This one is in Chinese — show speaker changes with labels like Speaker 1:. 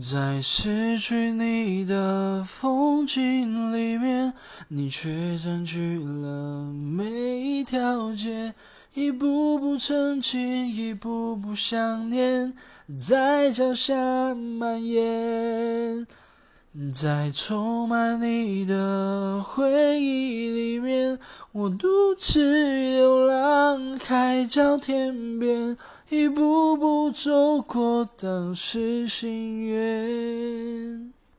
Speaker 1: 在失去你的风景里面，你却占据了每一条街，一步步澄清，一步步想念，在脚下蔓延。在充满你的回忆里面，我独自流浪海角天边，一步步走过当时心愿。